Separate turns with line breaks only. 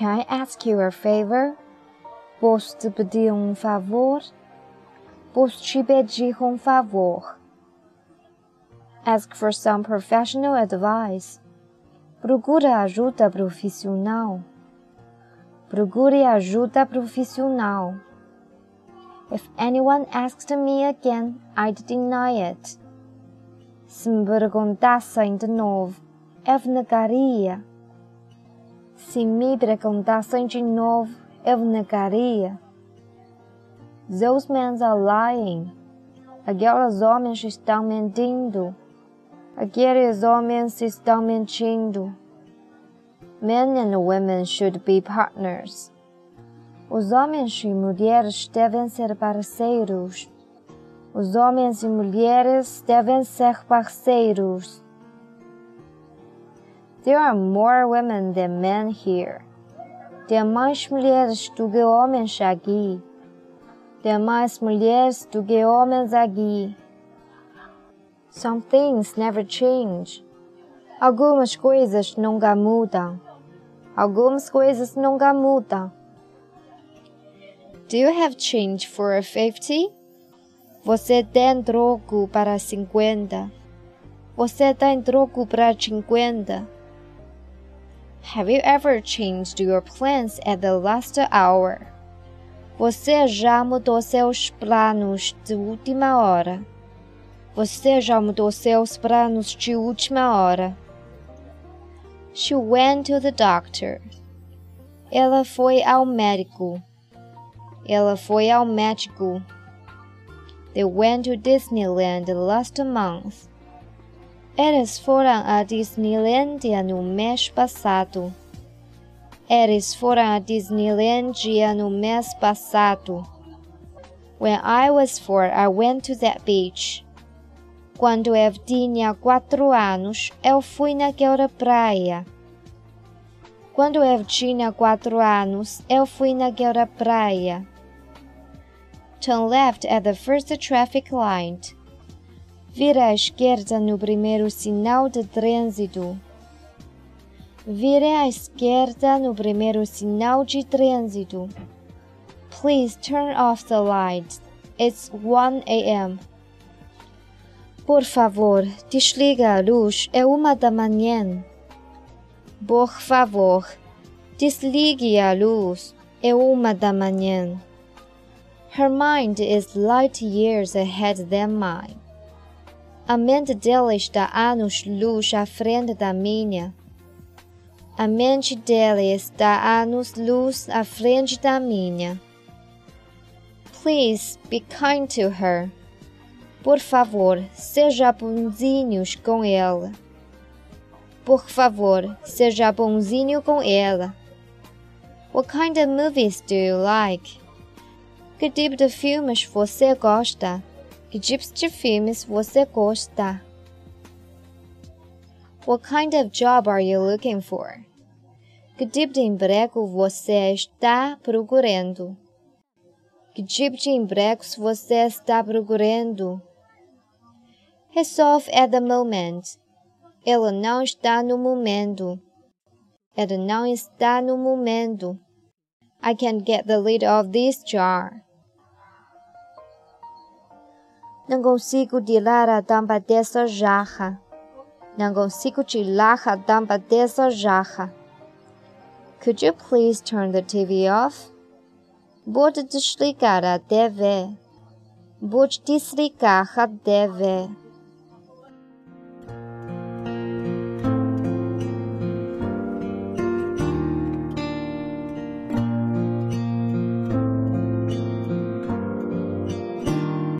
Can I ask you a favor? Posso te pedir um favor? Posso te pedir um favor? Ask for some professional advice. Procura ajuda profissional. Procure ajuda profissional. If anyone asked me again, I'd deny it. Se me perguntassem de novo, eu negaria. Se me perguntassem de novo, eu negaria. Those men are lying. Aqueles homens estão mentindo. Aqueles homens estão mentindo. Men and women should be partners. Os homens e mulheres devem ser parceiros. Os homens e mulheres devem ser parceiros. There are more women than men here. Tem mais mulheres do que homens aqui. Tem mais mulheres do que homens aqui. Some things never change. Algumas coisas nunca mudam. Algumas coisas nunca mudam.
Do you have change for a fifty?
Você tem troco para cinquenta. Você tem troco para cinquenta.
Have you ever changed your plans at the last hour?
Você já mudou seus planos de última hora. Você já mudou seus planos de última hora.
She went to the doctor.
Ela foi ao médico. Ela foi ao médico.
They went to Disneyland last month.
Eles foram a Disneylandia no mês passado. Eles foram a Disneylandia no mês passado.
When I was four, I went to that beach.
Quando eu tinha quatro anos, eu fui naquela praia. Quando eu tinha quatro anos, eu fui naquela praia.
Turn left at the first traffic light.
Vira à esquerda no primeiro sinal de trânsito. Vire à esquerda no primeiro sinal de trânsito.
Please turn off the light. It's 1 a.m.
Por favor, desliga a luz. É uma da manhã.
Por favor,
desligue a luz. É uma da manhã.
Her mind is light years ahead than mine.
A mente dela está anos-luz à frente da minha. A mente dela está anos-luz à frente da minha.
Please be kind to her.
Por favor, seja bonzinhos com ela. Por favor, seja bonzinho com ela.
What kind of movies do you like?
Que tipo de filmes você gosta?
Que tipos de filmes você gosta?
What kind of job are you looking for? Que tipo de emprego você está procurando? Que tipo de empregos você está procurando?
Resolve at the moment.
Ela não está no momento. Ela não está no momento.
I can't get the lid of this jar.
Não consigo tirar a tampa dessa jarra. Não consigo tirar a tampa dessa jarra.
Could you please turn the TV off?
Pode desligar a TV. Pode desligar a TV.